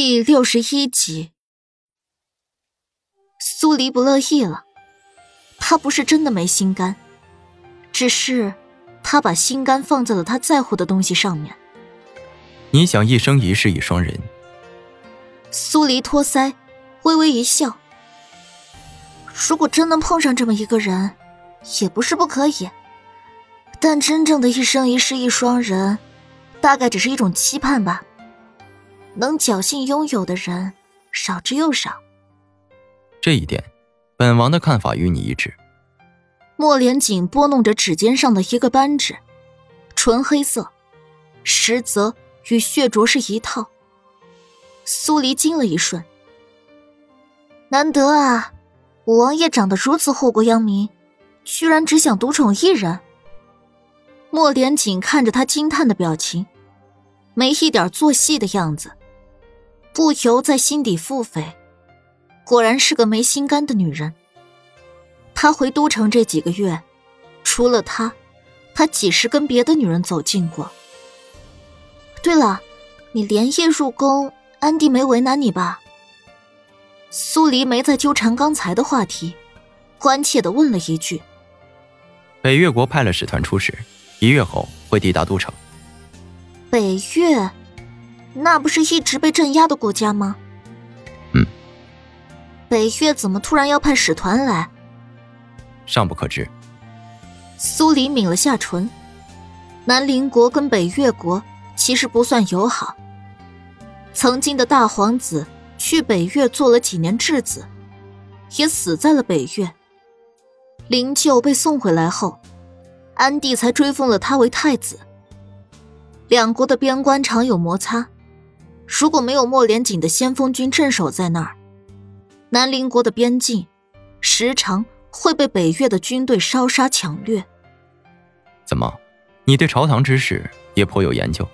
第六十一集，苏黎不乐意了。他不是真的没心肝，只是他把心肝放在了他在乎的东西上面。你想一生一世一双人？苏黎托腮，微微一笑。如果真能碰上这么一个人，也不是不可以。但真正的一生一世一双人，大概只是一种期盼吧。能侥幸拥有的人少之又少。这一点，本王的看法与你一致。莫连锦拨弄着指尖上的一个扳指，纯黑色，实则与血镯是一套。苏黎惊了一瞬，难得啊，五王爷长得如此祸国殃民，居然只想独宠一人。莫连锦看着他惊叹的表情，没一点做戏的样子，不由在心底腹诽：果然是个没心肝的女人。他回都城这几个月，除了他，他几时跟别的女人走近过？对了，你连夜入宫，安迪没为难你吧？苏黎没再纠缠刚才的话题，关切的问了一句：“北越国派了使团出使。”一月后会抵达都城。北越，那不是一直被镇压的国家吗？嗯。北越怎么突然要派使团来？尚不可知。苏黎抿了下唇。南邻国跟北越国其实不算友好。曾经的大皇子去北越做了几年质子，也死在了北越。灵柩被送回来后。安帝才追封了他为太子。两国的边关常有摩擦，如果没有莫连锦的先锋军镇守在那儿，南邻国的边境时常会被北越的军队烧杀抢掠。怎么，你对朝堂之事也颇有研究？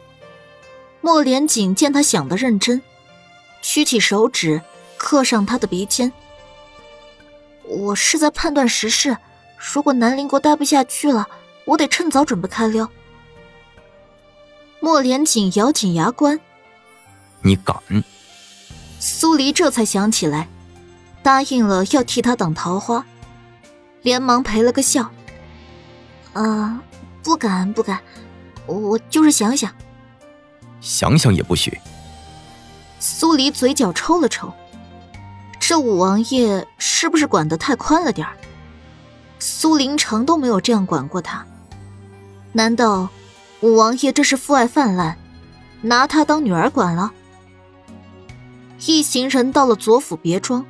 莫连锦见他想得认真，屈起手指刻上他的鼻尖。我是在判断时事，如果南邻国待不下去了。我得趁早准备开溜。莫连锦咬紧牙关，你敢？苏黎这才想起来，答应了要替他挡桃花，连忙赔了个笑。啊，不敢不敢，我就是想想。想想也不许。苏黎嘴角抽了抽，这五王爷是不是管得太宽了点儿？苏林城都没有这样管过他。难道五王爷这是父爱泛滥，拿他当女儿管了？一行人到了左府别庄，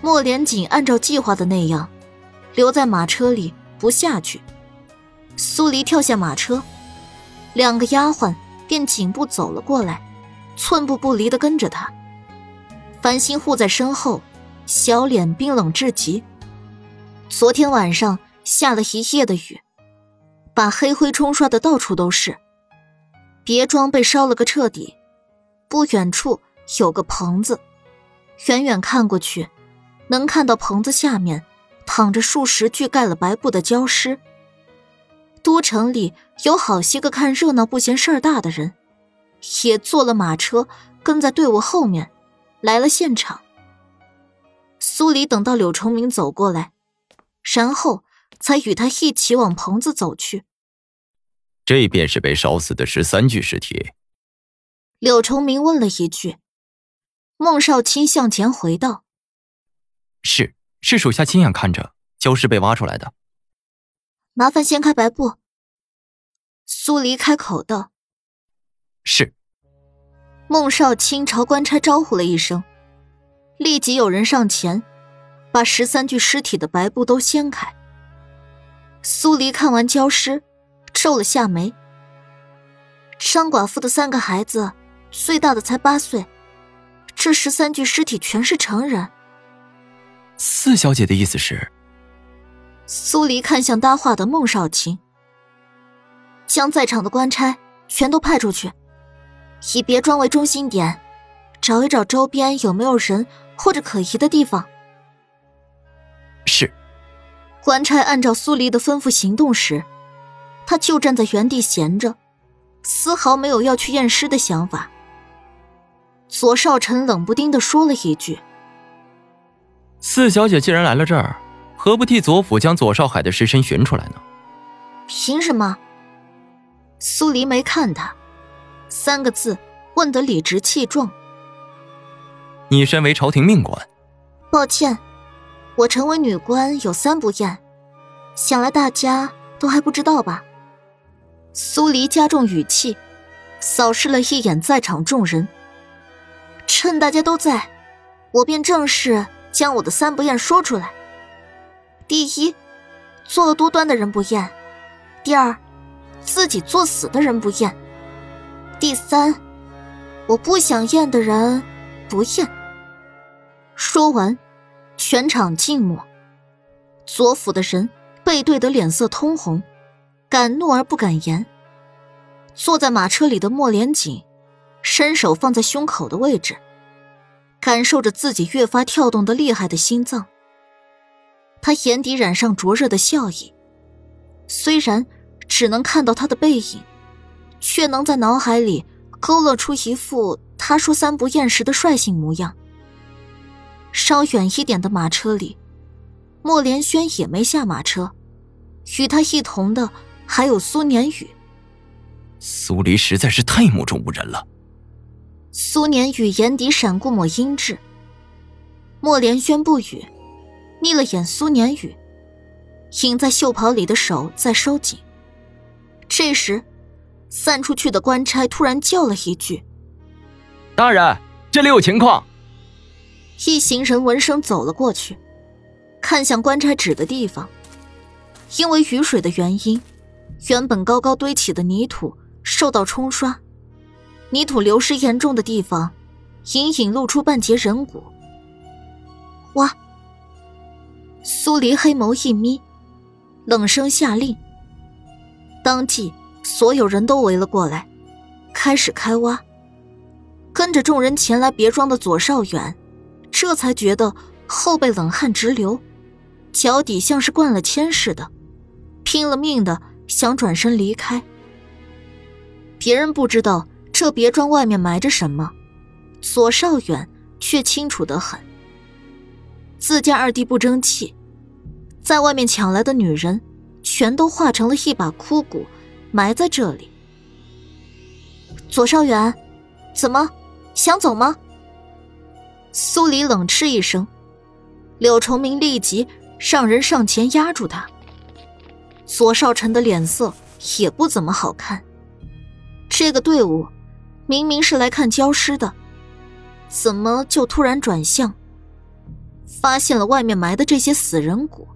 莫连锦按照计划的那样，留在马车里不下去。苏黎跳下马车，两个丫鬟便紧步走了过来，寸步不离的跟着他。繁星护在身后，小脸冰冷至极。昨天晚上下了一夜的雨。把黑灰冲刷的到处都是，别庄被烧了个彻底。不远处有个棚子，远远看过去，能看到棚子下面躺着数十具盖了白布的焦尸。都城里有好些个看热闹不嫌事儿大的人，也坐了马车跟在队伍后面，来了现场。苏黎等到柳崇明走过来，然后。才与他一起往棚子走去。这便是被烧死的十三具尸体。柳崇明问了一句。孟少卿向前回道：“是，是属下亲眼看着焦尸被挖出来的。”麻烦掀开白布。苏黎开口道：“是。”孟少卿朝官差招呼了一声，立即有人上前，把十三具尸体的白布都掀开。苏黎看完焦尸，皱了下眉。张寡妇的三个孩子，最大的才八岁，这十三具尸体全是成人。四小姐的意思是？苏黎看向搭话的孟少卿，将在场的官差全都派出去，以别庄为中心点，找一找周边有没有人或者可疑的地方。是。官差按照苏黎的吩咐行动时，他就站在原地闲着，丝毫没有要去验尸的想法。左少臣冷不丁的说了一句：“四小姐既然来了这儿，何不替左府将左少海的尸身寻出来呢？”凭什么？苏黎没看他，三个字问得理直气壮。你身为朝廷命官，抱歉，我成为女官有三不厌，想来大家都还不知道吧？苏黎加重语气，扫视了一眼在场众人。趁大家都在，我便正式将我的三不厌说出来。第一，作恶多端的人不厌；第二，自己作死的人不厌；第三，我不想验的人不厌。说完，全场静默。左府的人背对得脸色通红，敢怒而不敢言。坐在马车里的莫连锦。伸手放在胸口的位置，感受着自己越发跳动的厉害的心脏。他眼底染上灼热的笑意，虽然只能看到他的背影，却能在脑海里勾勒出一副他说三不厌时的率性模样。稍远一点的马车里，莫连轩也没下马车，与他一同的还有苏年宇。苏黎实在是太目中无人了。苏年宇眼底闪过抹阴鸷。莫连轩不语，睨了眼苏年宇，隐在袖袍里的手在收紧。这时，散出去的官差突然叫了一句：“大人，这里有情况。”一行人闻声走了过去，看向官差指的地方。因为雨水的原因，原本高高堆起的泥土受到冲刷。泥土流失严重的地方，隐隐露出半截人骨。挖！苏黎黑眸一眯，冷声下令。当即，所有人都围了过来，开始开挖。跟着众人前来别庄的左少远，这才觉得后背冷汗直流，脚底像是灌了铅似的，拼了命的想转身离开。别人不知道。这别庄外面埋着什么，左少远却清楚得很。自家二弟不争气，在外面抢来的女人，全都化成了一把枯骨，埋在这里。左少远，怎么想走吗？苏黎冷嗤一声，柳崇明立即让人上前压住他。左少臣的脸色也不怎么好看，这个队伍。明明是来看焦尸的，怎么就突然转向？发现了外面埋的这些死人骨。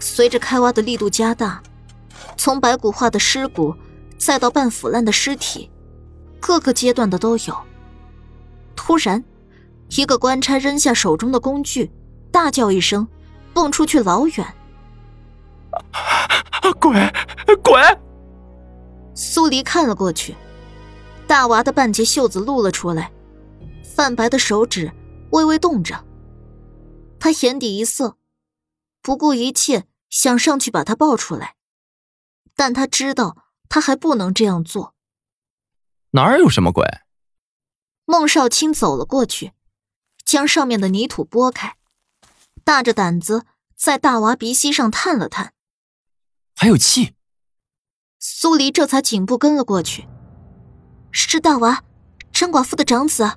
随着开挖的力度加大，从白骨化的尸骨，再到半腐烂的尸体，各个阶段的都有。突然，一个官差扔下手中的工具，大叫一声，蹦出去老远。鬼鬼！苏黎看了过去。大娃的半截袖子露了出来，泛白的手指微微动着。他眼底一涩，不顾一切想上去把他抱出来，但他知道他还不能这样做。哪有什么鬼？孟少卿走了过去，将上面的泥土拨开，大着胆子在大娃鼻息上探了探，还有气。苏黎这才紧步跟了过去。是大娃，张寡妇的长子。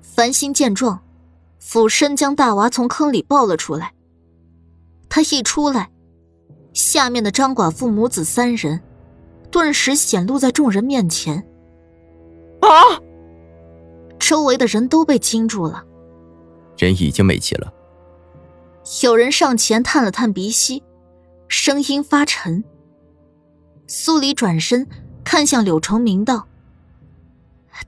繁星见状，俯身将大娃从坑里抱了出来。他一出来，下面的张寡妇母子三人，顿时显露在众人面前。啊！周围的人都被惊住了。人已经没气了。有人上前探了探鼻息，声音发沉。苏黎转身。看向柳崇明道：“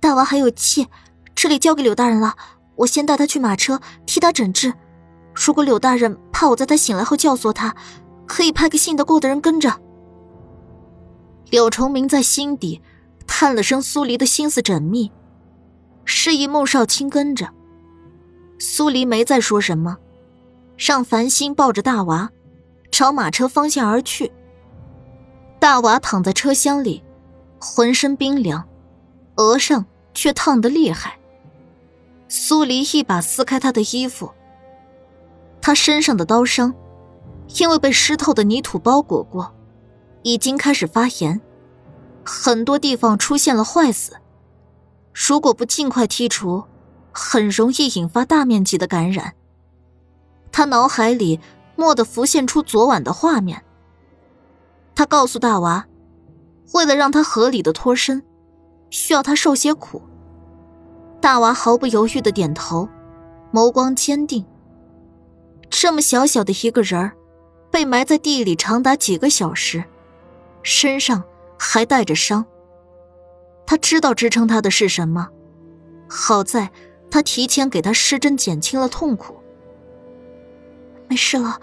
大娃还有气，这里交给柳大人了。我先带他去马车，替他诊治。如果柳大人怕我在他醒来后教唆他，可以派个信得过的人跟着。”柳崇明在心底叹了声：“苏黎的心思缜密，示意孟少卿跟着。”苏黎没再说什么，让繁星抱着大娃朝马车方向而去。大娃躺在车厢里。浑身冰凉，额上却烫得厉害。苏黎一把撕开他的衣服，他身上的刀伤，因为被湿透的泥土包裹过，已经开始发炎，很多地方出现了坏死。如果不尽快剔除，很容易引发大面积的感染。他脑海里蓦地浮现出昨晚的画面。他告诉大娃，为了让他合理的脱身，需要他受些苦。大娃毫不犹豫的点头，眸光坚定。这么小小的一个人儿，被埋在地里长达几个小时，身上还带着伤。他知道支撑他的是什么，好在他提前给他施针，减轻了痛苦。没事了，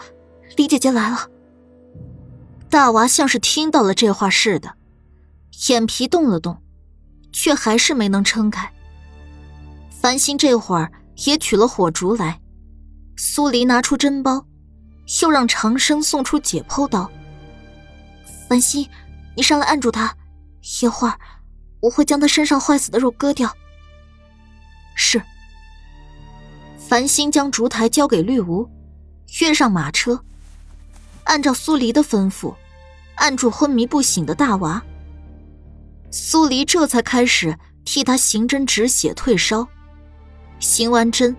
李姐姐来了。大娃像是听到了这话似的，眼皮动了动，却还是没能撑开。繁星这会儿也取了火烛来，苏黎拿出针包，又让长生送出解剖刀。繁星，你上来按住他，一会儿我会将他身上坏死的肉割掉。是。繁星将烛台交给绿芜，跃上马车，按照苏黎的吩咐，按住昏迷不醒的大娃。苏黎这才开始替他行针止血退烧。行完针，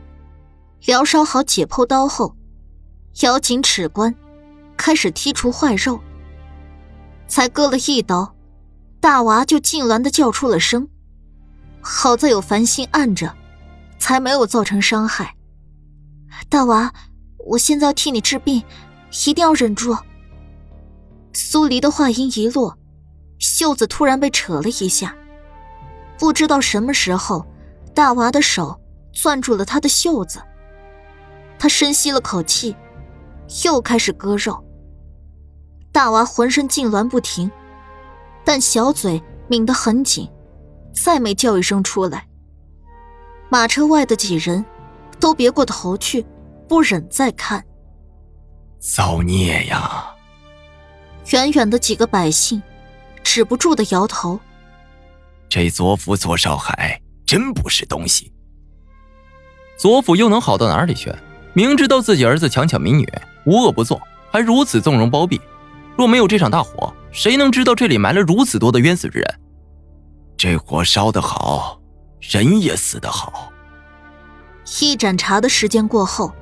疗烧好解剖刀后，咬紧齿关，开始剔除坏肉。才割了一刀，大娃就痉挛的叫出了声。好在有繁星按着，才没有造成伤害。大娃，我现在要替你治病，一定要忍住。苏黎的话音一落，袖子突然被扯了一下，不知道什么时候，大娃的手。攥住了他的袖子，他深吸了口气，又开始割肉。大娃浑身痉挛不停，但小嘴抿得很紧，再没叫一声出来。马车外的几人都别过头去，不忍再看。造孽呀！远远的几个百姓止不住的摇头。这左辅左少海真不是东西。左辅又能好到哪里去？明知道自己儿子强抢民女，无恶不作，还如此纵容包庇。若没有这场大火，谁能知道这里埋了如此多的冤死之人？这火烧得好，人也死得好。一盏茶的时间过后，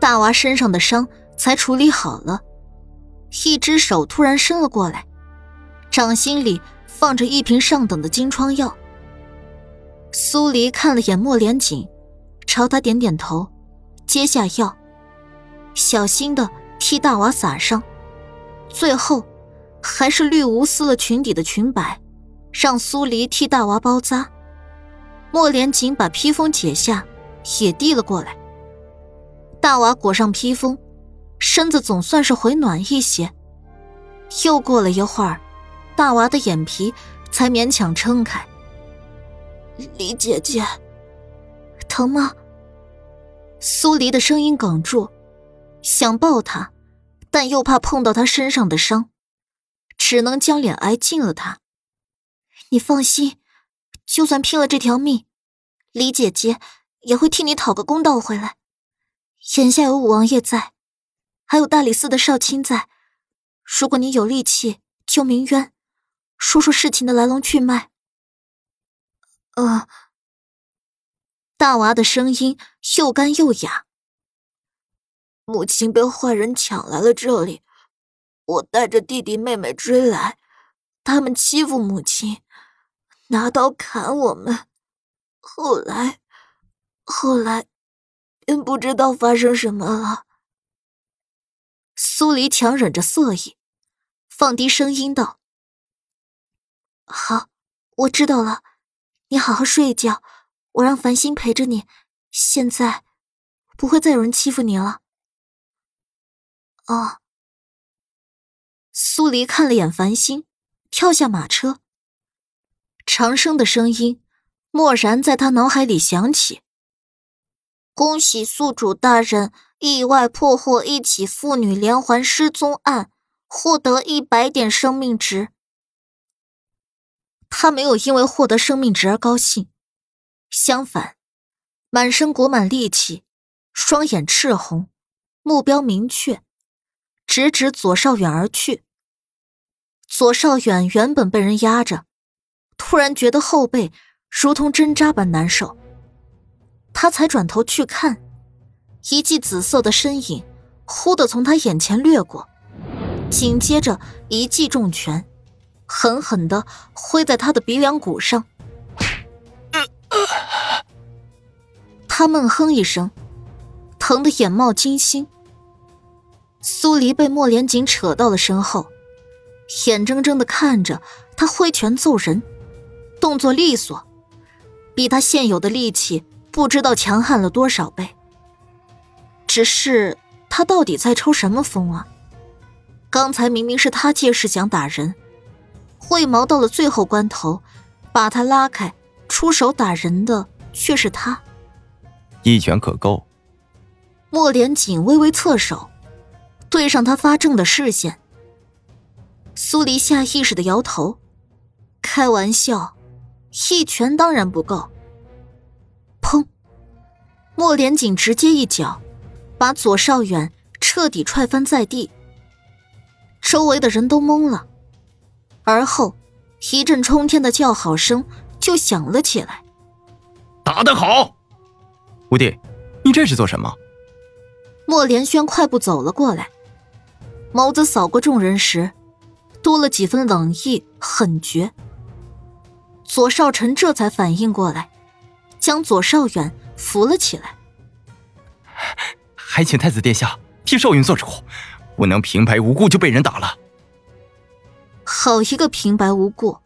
大娃身上的伤才处理好了。一只手突然伸了过来，掌心里放着一瓶上等的金疮药。苏黎看了眼莫连锦。朝他点点头，接下药，小心的替大娃撒上，最后，还是绿芜撕了裙底的裙摆，让苏黎替大娃包扎。莫连锦把披风解下，也递了过来。大娃裹上披风，身子总算是回暖一些。又过了一会儿，大娃的眼皮才勉强撑开。李姐姐，疼吗？苏黎的声音哽住，想抱他，但又怕碰到他身上的伤，只能将脸挨近了他。你放心，就算拼了这条命，李姐姐也会替你讨个公道回来。眼下有五王爷在，还有大理寺的少卿在，如果你有力气救明渊，说说事情的来龙去脉。呃。大娃的声音又干又哑。母亲被坏人抢来了这里，我带着弟弟妹妹追来，他们欺负母亲，拿刀砍我们。后来，后来，便不知道发生什么了。苏黎强忍着色意，放低声音道：“好，我知道了，你好好睡一觉。”我让繁星陪着你，现在不会再有人欺负你了。哦。苏黎看了眼繁星，跳下马车。长生的声音蓦然在他脑海里响起：“恭喜宿主大人意外破获一起妇女连环失踪案，获得一百点生命值。”他没有因为获得生命值而高兴。相反，满身裹满戾气，双眼赤红，目标明确，直指左少远而去。左少远原本被人压着，突然觉得后背如同针扎般难受，他才转头去看，一记紫色的身影忽地从他眼前掠过，紧接着一记重拳。狠狠的挥在他的鼻梁骨上，他闷哼一声，疼得眼冒金星。苏黎被莫连锦扯到了身后，眼睁睁的看着他挥拳揍人，动作利索，比他现有的力气不知道强悍了多少倍。只是他到底在抽什么风啊？刚才明明是他借势想打人。为毛到了最后关头，把他拉开，出手打人的却是他。一拳可够。莫连锦微微侧手，对上他发怔的视线。苏黎下意识的摇头，开玩笑，一拳当然不够。砰！莫连锦直接一脚，把左少远彻底踹翻在地。周围的人都懵了。而后，一阵冲天的叫好声就响了起来。打得好，五弟，你这是做什么？莫连轩快步走了过来，眸子扫过众人时，多了几分冷意狠绝。左少臣这才反应过来，将左少远扶了起来。还请太子殿下替少云做主，不能平白无故就被人打了。好一个平白无故！